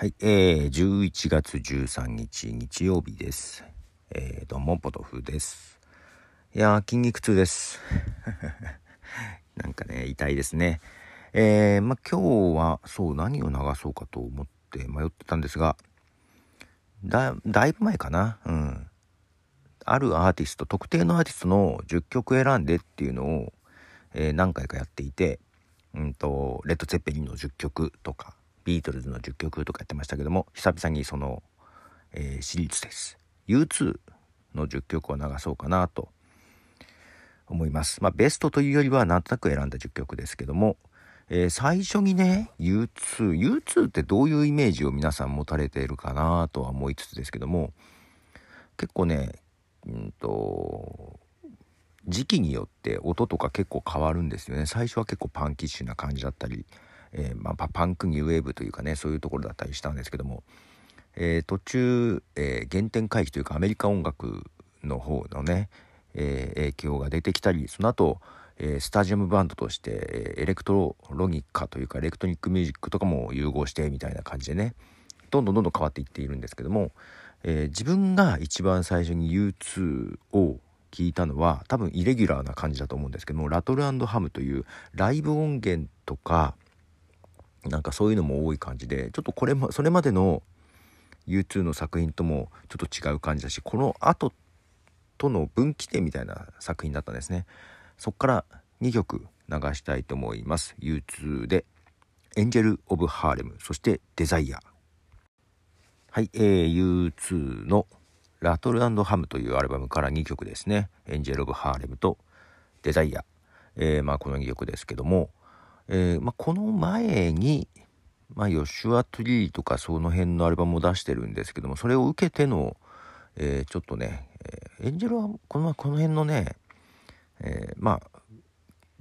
はい、えー、11月13日日曜日です。えー、どうも、ポトフです。いやー、筋肉痛です。なんかね、痛いですね。えー、ま、今日は、そう、何を流そうかと思って迷ってたんですが、だ、だいぶ前かな。うん。あるアーティスト、特定のアーティストの10曲選んでっていうのを、えー、何回かやっていて、うんと、レッド・ツェッペリンの10曲とか、ビートルズの10曲とかやってましたけども久々にその、えー、シリーズです。U2 の10曲を流そうかなと思います。まあベストというよりはなんとなく選んだ10曲ですけども、えー、最初にね U2U2 U2 ってどういうイメージを皆さん持たれているかなとは思いつつですけども結構ねうんと時期によって音とか結構変わるんですよね。最初は結構パンキッシュな感じだったりえー、まあ、パンクニューウェーブというかねそういうところだったりしたんですけども、えー、途中、えー、原点回帰というかアメリカ音楽の方のね、え影響が出てきたりその後、えスタジアムバンドとしてエレクトロニカというかエレクトロニックミュージックとかも融合してみたいな感じでねどんどんどんどん変わっていっているんですけども、え自分が一番最初に U2 を聞いたのは多分イレギュラーな感じだと思うんですけどもラトルハムというライブ音源とかなんかそういうのも多い感じでちょっとこれもそれまでの U2 の作品ともちょっと違う感じだしこの後との分岐点みたいな作品だったんですね。そっから2曲流したいと思います。U2 で「エンジェル・オブ・ハーレム」そして「デザイア」はい、えー、U2 の「ラトルハム」というアルバムから2曲ですね「エンジェル・オブ・ハーレム」と「デザイア」えー、まあこの2曲ですけどもえー、まあ、この前に、まあ、ヨシュア・トゥリーとかその辺のアルバムを出してるんですけどもそれを受けての、えー、ちょっとね、えー、エンジェルはこのこの辺のね、えまあ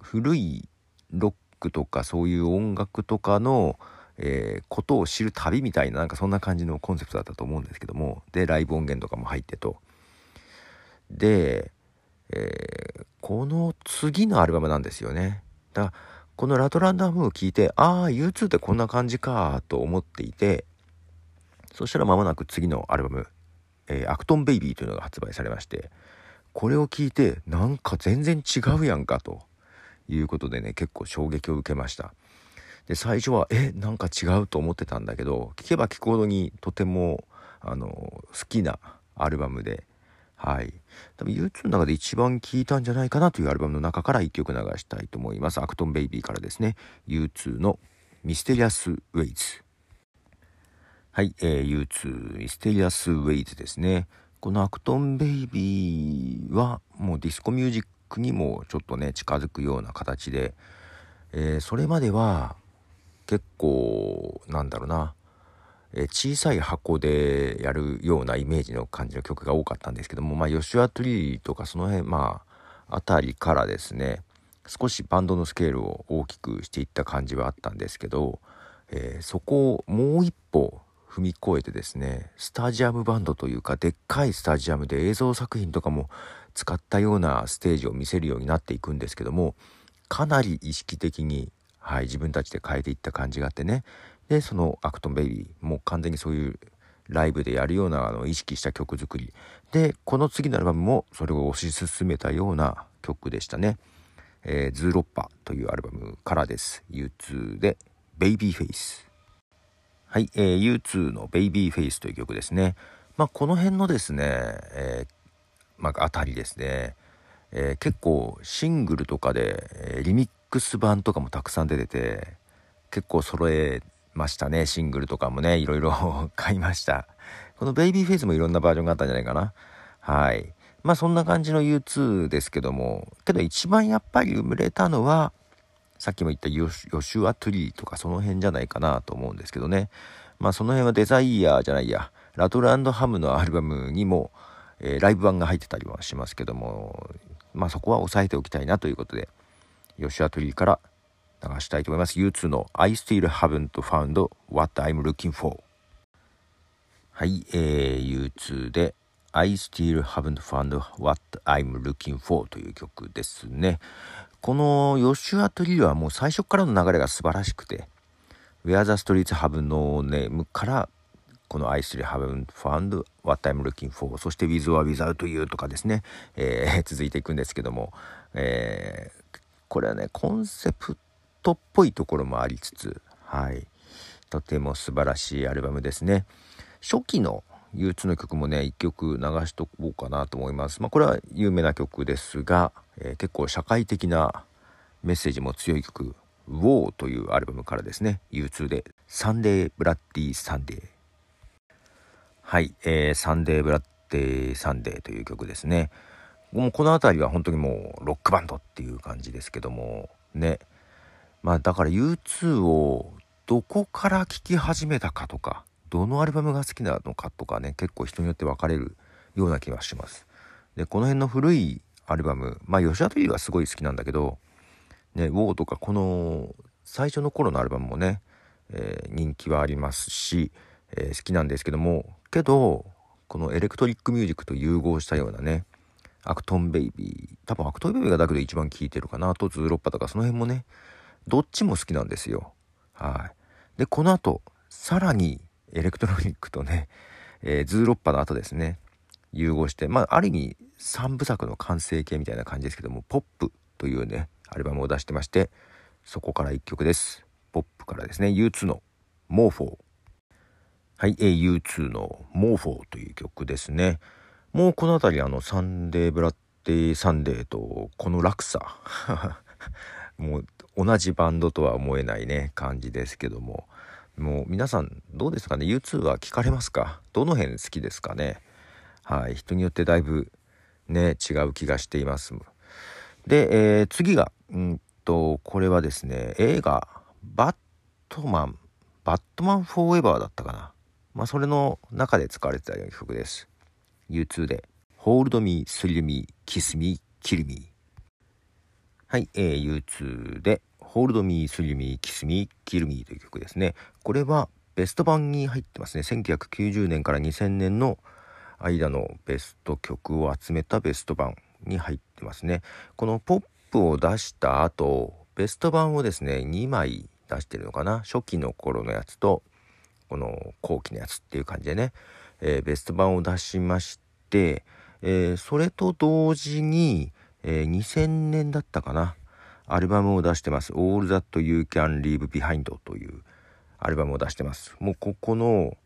古いロックとかそういう音楽とかの、えことを知る旅みたいななんかそんな感じのコンセプトだったと思うんですけどもでライブ音源とかも入ってと。で、えこの次のアルバムなんですよね。だからこのラトランダムを聞いて、ああ、U2 ってこんな感じかと思っていて、そしたら間もなく次のアルバム、えー、アクトンベイビーというのが発売されまして、これを聞いて、なんか全然違うやんかということでね、結構衝撃を受けました。で、最初は、え、なんか違うと思ってたんだけど、聞けば聞くほどにとても、あの、好きなアルバムで、はい。多分 U2 の中で一番聴いたんじゃないかなというアルバムの中から1曲流したいと思います。アクトンベイビーからですね。U2 のミステリアス・ウェイズ。はい、えー、U2 ミステリアス・ウェイズですね。このアクトンベイビーはもうディスコミュージックにもちょっとね近づくような形で、えー、それまでは結構なんだろうなえ小さい箱でやるようなイメージの感じの曲が多かったんですけども、まあ、ヨシュア・トゥリーとかその辺、まあ、あたりからですね、少しバンドのスケールを大きくしていった感じはあったんですけど、えー、そこをもう一歩踏み越えてですね、スタジアムバンドというか、でっかいスタジアムで映像作品とかも使ったようなステージを見せるようになっていくんですけども、かなり意識的に、はい、自分たちで変えていった感じがあってね、でそのアクトンベイビーもう完全にそういうライブでやるようなあの意識した曲作り。でこの次のアルバムもそれを推し進めたような曲でしたね「えー、ズーロッパ」というアルバムからです。U2 で「ベイビーフェイス」はい、えー、U2 の「ベイビーフェイス」という曲ですね。まあこの辺のですね、えー、まあ、あたりですね、えー、結構シングルとかで、えリミックス版とかもたくさん出てて結構揃えましたね。シングルとかもね、いろいろ 買いました。このベイビーフェイスもいろんなバージョンがあったんじゃないかな。はい。まあそんな感じの U2 ですけども、けど一番やっぱり売れたのは、さっきも言ったヨシュア・トゥリーとかその辺じゃないかなと思うんですけどね。まあその辺はデザイアじゃないや、ラトルハムのアルバムにも、えー、ライブ版が入ってたりはしますけども、まあそこは押さえておきたいなということで、ヨシュア・トゥリーから流したいと思います。U2 の I still haven't found what I'm looking for はい、えー、U2 で I still haven't found what I'm looking for という曲ですね。このヨシュア・トリルはもう最初からの流れが素晴らしくて、Where the Streets Have No Name からこの I still haven't found what I'm looking for そして with or without you とかですね、えー、続いていくんですけども、えー、これはねコンセプトっぽいところもありつつはい。とても素晴らしいアルバムですね。初期の U2 の曲もね1曲流しとこうかなと思います。まあこれは有名な曲ですが、えー、結構社会的なメッセージも強い曲「WAR」というアルバムからですね。U2 で「サンデー・ブラッディ・サンデー」はい、えー、サンデー・ブラッディ・サンデーという曲ですね。もうこの辺りは本当にもうロックバンドっていう感じですけどもね。まあだから U2 をどこから聴き始めたかとかどのアルバムが好きなのかとかね結構人によって分かれるような気がします。でこの辺の古いアルバムまあヨシュア・トゥリーはすごい好きなんだけどねウォーとかこの最初の頃のアルバムもね、えー、人気はありますし、えー、好きなんですけどもけどこのエレクトリックミュージックと融合したようなねアクトンベイビー多分アクトンベイビーがだけど一番聴いてるかなあとズーロッパとかその辺もねどっちも好きなんですよ。はい。でこの後さらにエレクトロニックとね、えー、ズーロッパの後ですね融合してまあある意味3部作の完成形みたいな感じですけども「ポップというねアルバムを出してましてそこから1曲です。ポップからですね。U2 の「モーフォー」はい、U2 の「モーフォー」という曲ですね。もうこの辺りあのサンデーブラッディサンデーとこの落差。もう同じバンドとは思えないね感じですけども。もう皆さんどうですかね？U2 は聞かれますか？どの辺好きですかね？はい人によってだいぶね違う気がしています。で、えー、次がうんとこれはですね映画「バットマン」「バットマンフォーエバー」だったかな？まあそれの中で使われてた曲です。U2 で「Hold Me, Thrill Me, Kiss Me, Kill Me」はい、えー、U2 で Hold Me, Thrill Me, Kiss Me, Kill Me という曲ですね。これはベスト版に入ってますね。1990年から2000年の間のベスト曲を集めたベスト版に入ってますね。このポップを出した後、ベスト版をですね、2枚出してるのかな？初期の頃のやつと、この後期のやつっていう感じでね、えー、ベスト版を出しまして、えー、それと同時に、えー、2000年だったかな。アルバムを出してます。All That You Can Leave Behind というアルバムを出してます。もうここの、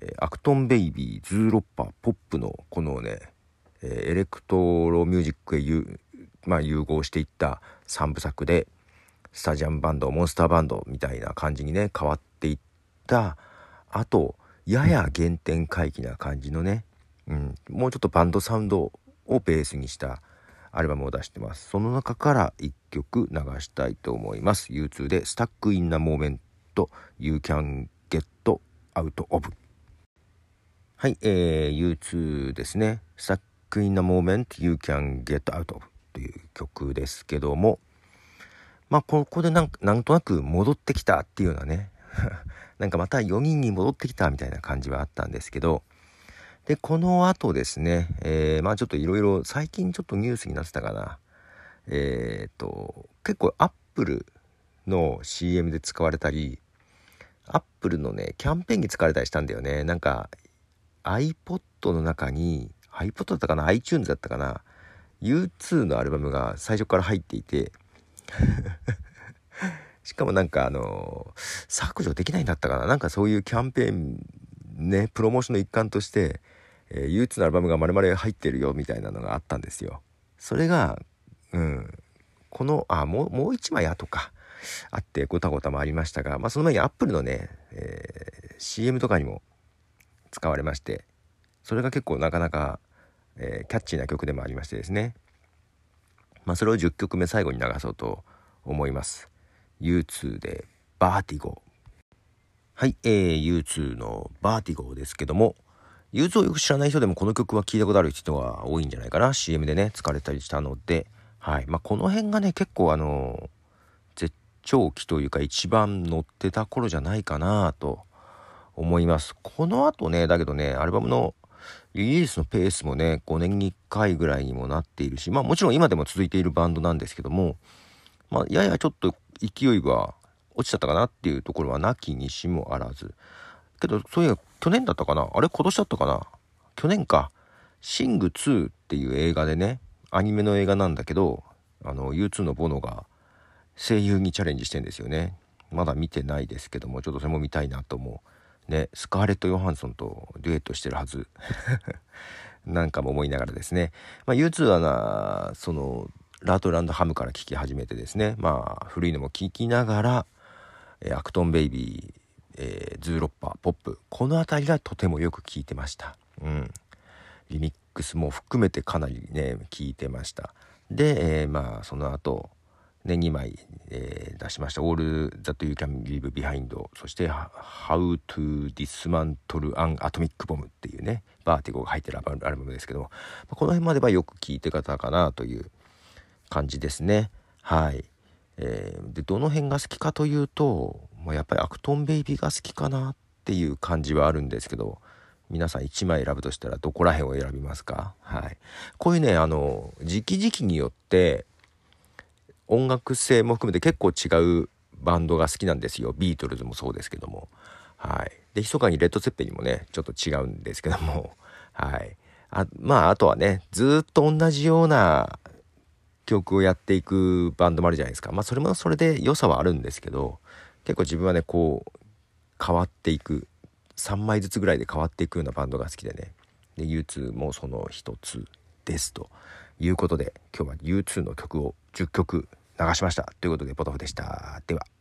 えー、アクトンベイビー、ズーロッパ、ポップのこのね、えー、エレクトロミュージックへまあ、融合していった3部作で、スタジアムバンド、モンスターバンドみたいな感じにね、変わっていったあと、やや原点回帰な感じのね、うん、もうちょっとバンドサウンドをベースにしたアルバムを出してます。その中から1曲流したいと思います。U2 で Stuck in a Moment You Can Get Out of はい、えー、U2 ですね。Stuck in a Moment You Can Get Out of という曲ですけども、まあ、ここでなんなんとなく戻ってきたっていうようなね、なんかまた4人に戻ってきたみたいな感じはあったんですけど、で、この後ですね、えー、まあちょっといろいろ最近ちょっとニュースになってたかな。えっ、と、結構アップルの CM で使われたり、アップルのね、キャンペーンに使われたりしたんだよね。なんか iPod の中に、iPod だったかな ?iTunes だったかな ?U2 のアルバムが最初から入っていて しかもなんかあの削除できないんだったかな？なんかそういうキャンペーンねプロモーションの一環としてえー、唯一のアルバムが丸々入ってるよみたいなのがあったんですよ。それが、うん、この、あ、もう、もう一枚後か。あってごたごたもありましたが、まあ、その前にアップルのね、えー、CM とかにも使われまして、それが結構なかなか、えー、キャッチーな曲でもありましてですね。まあ、それを10曲目最後に流そうと思います。U2 でバーティゴ。はい、えー、U2 のバーティゴですけども、 U2 をよく知らない人でもこの曲は聞いたことある人が多いんじゃないかな。CM でね使われたりしたので、はい。まあ、この辺がね結構あの絶頂期というか一番乗ってた頃じゃないかなと思います。この後ねだけどねアルバムのリリースのペースもね5年に1回ぐらいにもなっているしまあもちろん今でも続いているバンドなんですけども、まあ、ややちょっと勢いが落ちちゃったかなっていうところはなきにしもあらず。けどそういや去年だったかな？あれ？今年だったかな？去年か「シング2」っていう映画でねアニメの映画なんだけどあの U2 のボノが声優にチャレンジしてんですよね。まだ見てないですけどもちょっとそれも見たいなと思う。ねスカーレット・ヨハンソンとデュエットしてるはず。なんかも思いながらですね、まあ、U2 はなそのラトル・アンド・ハムから聴き始めてですね。まあ古いのも聴きながら、えアクトンベイビー、えー、ズーロッパポップ。この辺りがとてもよく聴いてました。うん。リミックスも含めてかなりね聴いてました。で、えー、まあその後ね、2枚、えー、出しました「All That You Can Leave Behind」そして「How to Dismantle an Atomic Bomb」っていうねバーティゴが入ってるアルバムですけども。この辺まではよく聴いてたかなという感じですね。はい、えー、でどの辺が好きかというともうやっぱりアクトンベイビーが好きかなっていう感じはあるんですけど皆さん1枚選ぶとしたらどこら辺を選びますか？はい。こういうねあの時期時期によって音楽性も含めて結構違うバンドが好きなんですよ。ビートルズもそうですけども。はい。で密かにレッド・セッペリンもねちょっと違うんですけども。はい。あまああとはねずっと同じような曲をやっていくバンドもあるじゃないですか。まあそれもそれで良さはあるんですけど結構自分はねこう変わっていく。3枚ずつぐらいで変わっていくようなバンドが好きでね。で U2 もその一つですと。いうことで今日は U2 の曲を10曲流しました。ということでポトフでした。では。